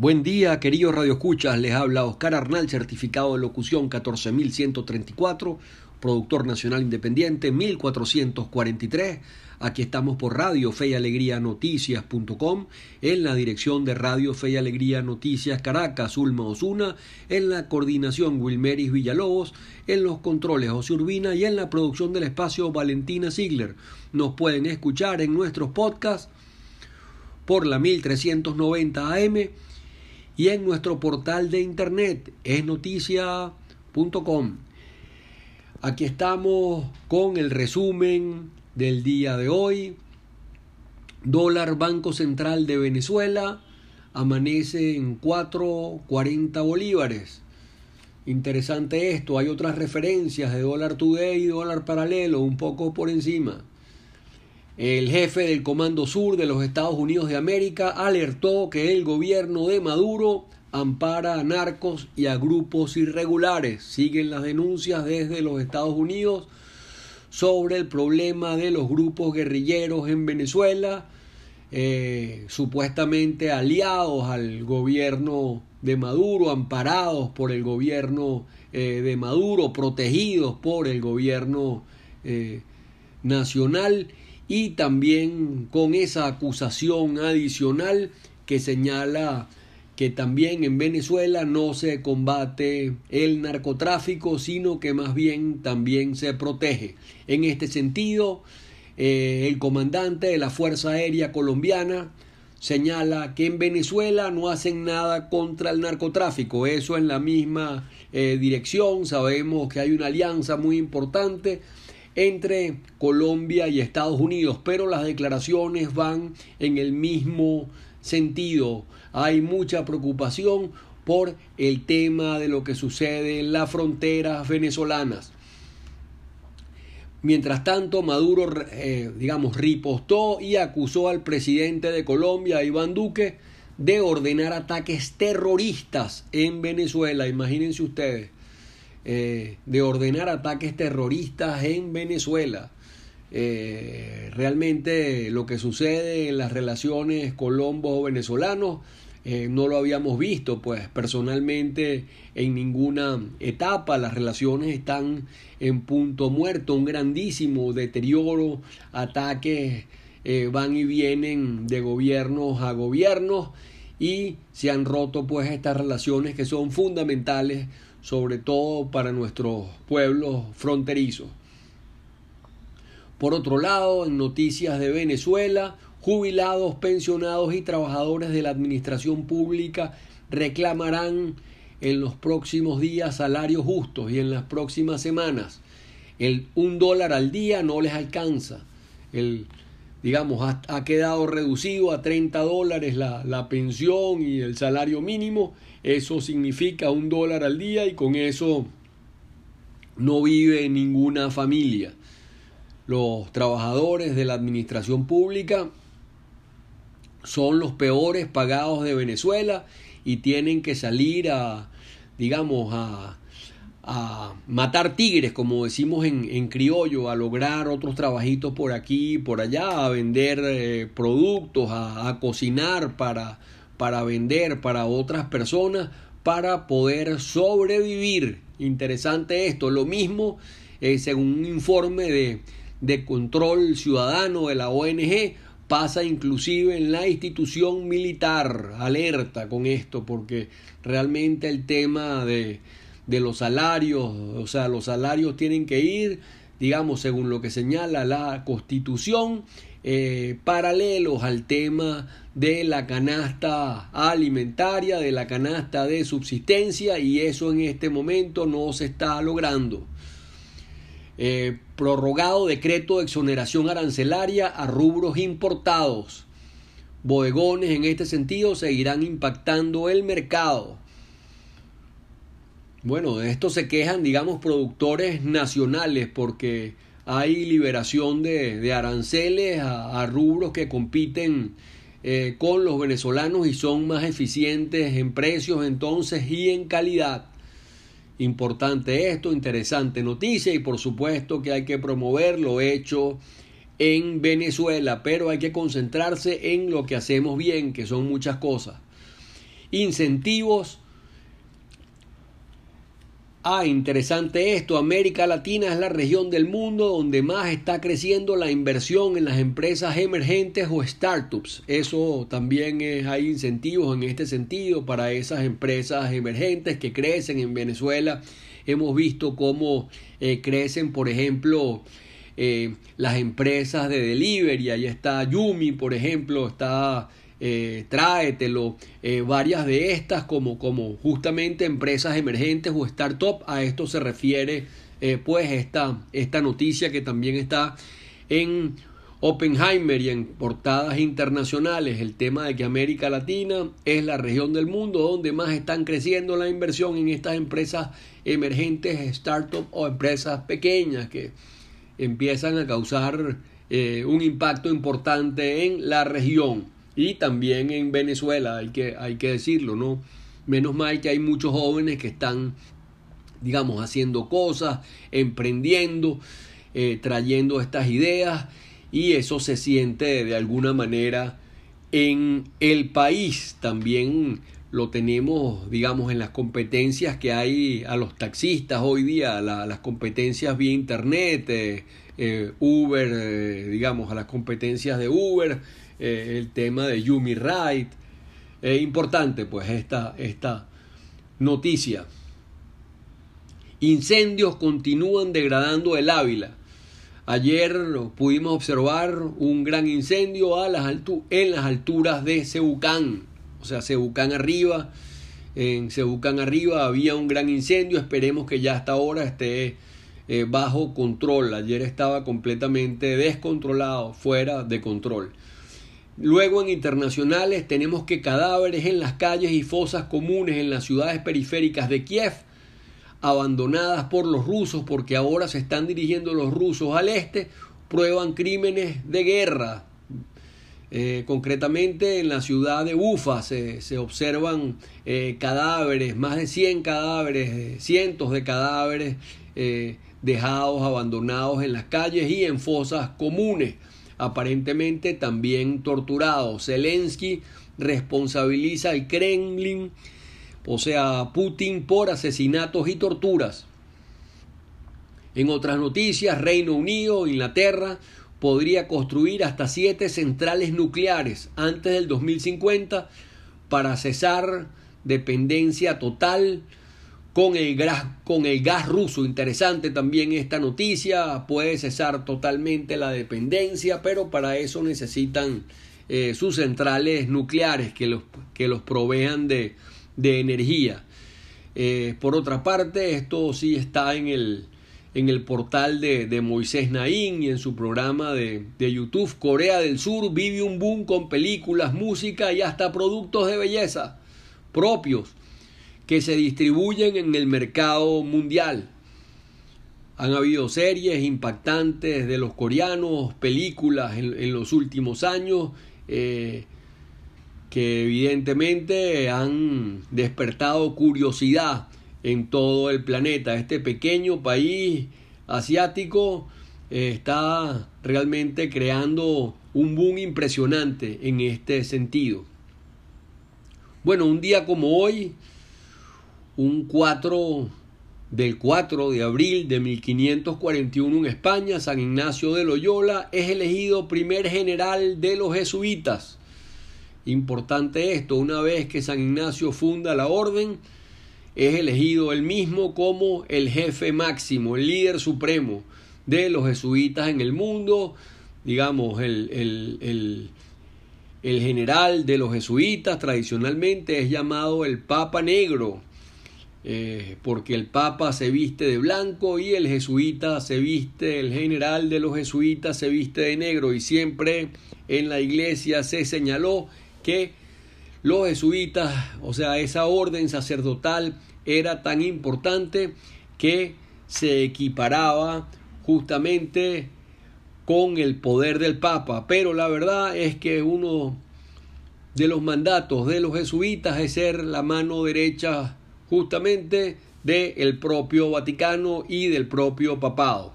Buen día, queridos radioescuchas. Les habla Oscar Arnal, certificado de locución 14134, productor nacional independiente 1443. Aquí estamos por Radio Fe y Alegría Noticias.com, en la dirección de Radio Fe y Alegría Noticias Caracas, Ulma Osuna, en la coordinación Wilmeris Villalobos, en los controles José Urbina y en la producción del espacio Valentina Ziegler. Nos pueden escuchar en nuestros podcasts por la 1390 AM y en nuestro portal de internet esnoticia.com. Aquí estamos con el resumen del día de hoy. Dólar Banco Central de Venezuela amanece en 4.40 bolívares. Interesante esto, hay otras referencias de dólar today y dólar paralelo un poco por encima. El jefe del Comando Sur de los Estados Unidos de América alertó que el gobierno de Maduro ampara a narcos y a grupos irregulares. Siguen las denuncias desde los Estados Unidos sobre el problema de los grupos guerrilleros en Venezuela, eh, supuestamente aliados al gobierno de Maduro, amparados por el gobierno eh, de Maduro, protegidos por el gobierno eh, nacional y también con esa acusación adicional que señala que también en Venezuela no se combate el narcotráfico, sino que más bien también se protege. En este sentido, eh, el comandante de la Fuerza Aérea Colombiana señala que en Venezuela no hacen nada contra el narcotráfico, eso en la misma eh, dirección, sabemos que hay una alianza muy importante entre Colombia y Estados Unidos, pero las declaraciones van en el mismo sentido. Hay mucha preocupación por el tema de lo que sucede en las fronteras venezolanas. Mientras tanto, Maduro, eh, digamos, ripostó y acusó al presidente de Colombia, Iván Duque, de ordenar ataques terroristas en Venezuela. Imagínense ustedes. Eh, de ordenar ataques terroristas en Venezuela. Eh, realmente lo que sucede en las relaciones colombo-venezolanos eh, no lo habíamos visto, pues personalmente en ninguna etapa las relaciones están en punto muerto, un grandísimo deterioro, ataques van y vienen de gobiernos a gobiernos y se han roto pues estas relaciones que son fundamentales sobre todo para nuestros pueblos fronterizos. Por otro lado, en noticias de Venezuela, jubilados, pensionados y trabajadores de la administración pública reclamarán en los próximos días salarios justos y en las próximas semanas. El un dólar al día no les alcanza. El, digamos, ha, quedado reducido a 30 dólares la, la pensión y el salario mínimo eso significa un dólar al día y con eso no vive ninguna familia. Los trabajadores de la administración pública son los peores pagados de Venezuela y tienen que salir a, digamos, a, a matar tigres, como decimos en, en, criollo, a lograr otros trabajitos por aquí por allá, a vender eh, productos, a, a cocinar para para vender para otras personas para poder sobrevivir. Interesante esto. Lo mismo, eh, según un informe de, de control ciudadano de la ONG, pasa inclusive en la institución militar. Alerta con esto, porque realmente el tema de, de los salarios, o sea, los salarios tienen que ir, digamos, según lo que señala la Constitución, eh, paralelos al tema de la canasta alimentaria, de la canasta de subsistencia y eso en este momento no se está logrando. Eh, prorrogado decreto de exoneración arancelaria a rubros importados. Bodegones en este sentido seguirán impactando el mercado. Bueno, de esto se quejan, digamos, productores nacionales porque hay liberación de, aranceles a, rubros que compiten eh, con los venezolanos y son más eficientes en precios entonces y en calidad. Importante esto, interesante noticia y por supuesto que hay que promover lo hecho en Venezuela, pero hay que concentrarse en lo que hacemos bien, que son muchas cosas. incentivos. Ah, interesante esto, América Latina es la región del mundo donde más está creciendo la inversión en las empresas emergentes o startups. Eso también es, hay incentivos en este sentido para esas empresas emergentes que crecen en Venezuela. Hemos visto cómo eh, crecen, por ejemplo, eh, las empresas de delivery. Ahí está Yumi, por ejemplo, está eh, tráetelo, eh, varias de estas como, como justamente empresas emergentes o startup, a esto se refiere eh, pues esta, esta noticia que también está en Oppenheimer y en portadas internacionales, el tema de que América Latina es la región del mundo donde más están creciendo la inversión en estas empresas emergentes, startup o empresas pequeñas que empiezan a causar un impacto importante en la región y también en Venezuela, hay que, hay que decirlo, ¿no? Menos mal que hay muchos jóvenes que están, digamos, haciendo cosas, emprendiendo, eh, trayendo estas ideas y eso se siente de alguna manera en el país. También lo tenemos, digamos, en las competencias que hay a los taxistas hoy día, las competencias vía internet, eh, eh, Uber, digamos, a las competencias de Uber eh, el tema de Yumi Wright. Es importante pues esta, esta noticia. Incendios continúan degradando el Ávila. Ayer pudimos observar un gran incendio a las en las alturas de Cebucán, o sea, Cebucán arriba. En Cebucán arriba había un gran incendio, esperemos que ya hasta ahora esté eh, bajo control. Ayer estaba completamente descontrolado, fuera de control. Luego en internacionales tenemos que cadáveres en las calles y fosas comunes en las ciudades periféricas de Kiev, abandonadas por los rusos porque ahora se están dirigiendo los rusos al este, prueban crímenes de guerra. Eh, concretamente en la ciudad de Ufa se, observan eh, cadáveres, más de 100 cadáveres, eh, cientos de cadáveres dejados, abandonados en las calles y en fosas comunes aparentemente también torturado. Zelensky responsabiliza al Kremlin, o sea, Putin, por asesinatos y torturas. En otras noticias, Reino Unido, Inglaterra, podría construir hasta siete centrales nucleares antes del 2050 para cesar dependencia total con el, gas, con el gas ruso. Interesante también esta noticia. Puede cesar totalmente la dependencia, pero para eso necesitan eh, sus centrales nucleares que los, que los provean de, de energía. Eh, por otra parte, esto sí está en el, en el portal de, de Moisés Naín y en su programa de, de YouTube. Corea del Sur vive un boom con películas, música y hasta productos de belleza propios que se distribuyen en el mercado mundial. Han habido series impactantes de los coreanos, películas en, los últimos años eh, que evidentemente han despertado curiosidad en todo el planeta. Este pequeño país asiático eh, está realmente creando un boom impresionante en este sentido. Bueno, un día como hoy, un 4 del 4 de abril de 1541 en España, San Ignacio de Loyola es elegido primer general de los jesuitas. Importante esto, una vez que San Ignacio funda la orden, es elegido él mismo como el jefe máximo, el líder supremo de los jesuitas en el mundo, digamos, el, el, el general de los jesuitas tradicionalmente es llamado el Papa Negro, eh, porque el Papa se viste de blanco y el jesuita se viste, el general de los jesuitas se viste de negro. Y siempre en la iglesia se señaló que los jesuitas, o sea, esa orden sacerdotal era tan importante que se equiparaba justamente con el poder del Papa, pero la verdad es que uno de los mandatos de los jesuitas es ser la mano derecha justamente del propio Vaticano y del propio papado.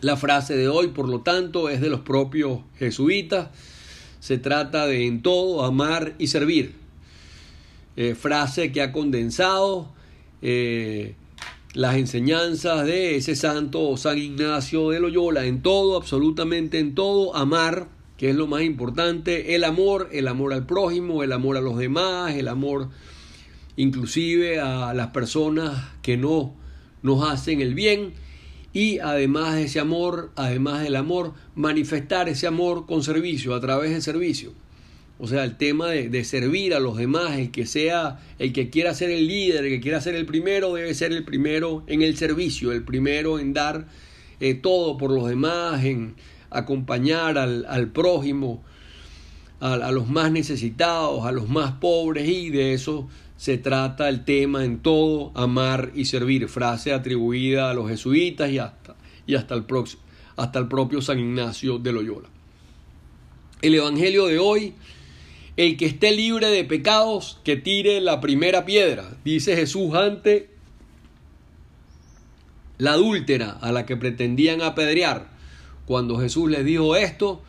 La frase de hoy, por lo tanto, es de los propios jesuitas. Se trata de en todo amar y servir. eh, frase que ha condensado eh, las enseñanzas de ese santo San Ignacio de Loyola en todo, absolutamente en todo, amar, que es lo más importante, el amor, el amor al prójimo, el amor a los demás, el amor inclusive a las personas que no nos hacen el bien y además de ese amor, además del amor, manifestar ese amor con servicio, a través del servicio. O sea, el tema de, servir a los demás, el que sea, el que quiera ser el líder, el que quiera ser el primero, debe ser el primero en el servicio, el primero en dar eh, todo por los demás, en acompañar al, prójimo, a, a, los más necesitados, a los más pobres, y de eso se trata el tema en todo, amar y servir, frase atribuida a los jesuitas y hasta, y hasta, el, próximo, hasta el propio San Ignacio de Loyola. El Evangelio de hoy el que esté libre de pecados, que tire la primera piedra, dice Jesús ante la adúltera a la que pretendían apedrear. Cuando Jesús les dijo esto,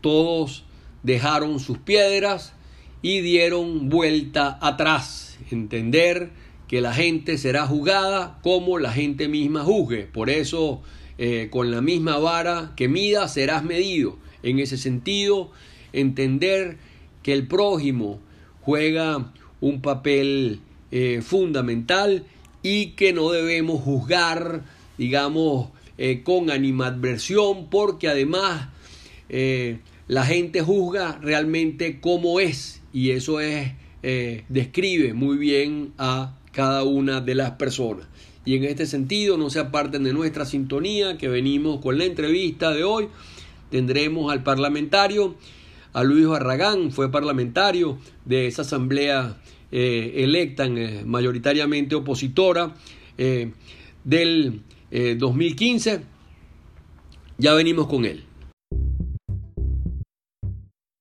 todos dejaron sus piedras y dieron vuelta atrás. Entender que la gente será juzgada como la gente misma juzgue. Por eso, eh, con la misma vara que mida, serás medido. En ese sentido, entender que el prójimo juega un papel eh, fundamental y que no debemos juzgar, digamos, eh, con animadversión, porque además la gente juzga realmente cómo es y eso es describe muy bien a cada una de las personas. Y en este sentido, no se aparten de nuestra sintonía, que venimos con la entrevista de hoy. Tendremos al parlamentario a Luis Barragán, fue parlamentario de esa asamblea eh, electa eh, mayoritariamente opositora eh, del 2015. Ya venimos con él.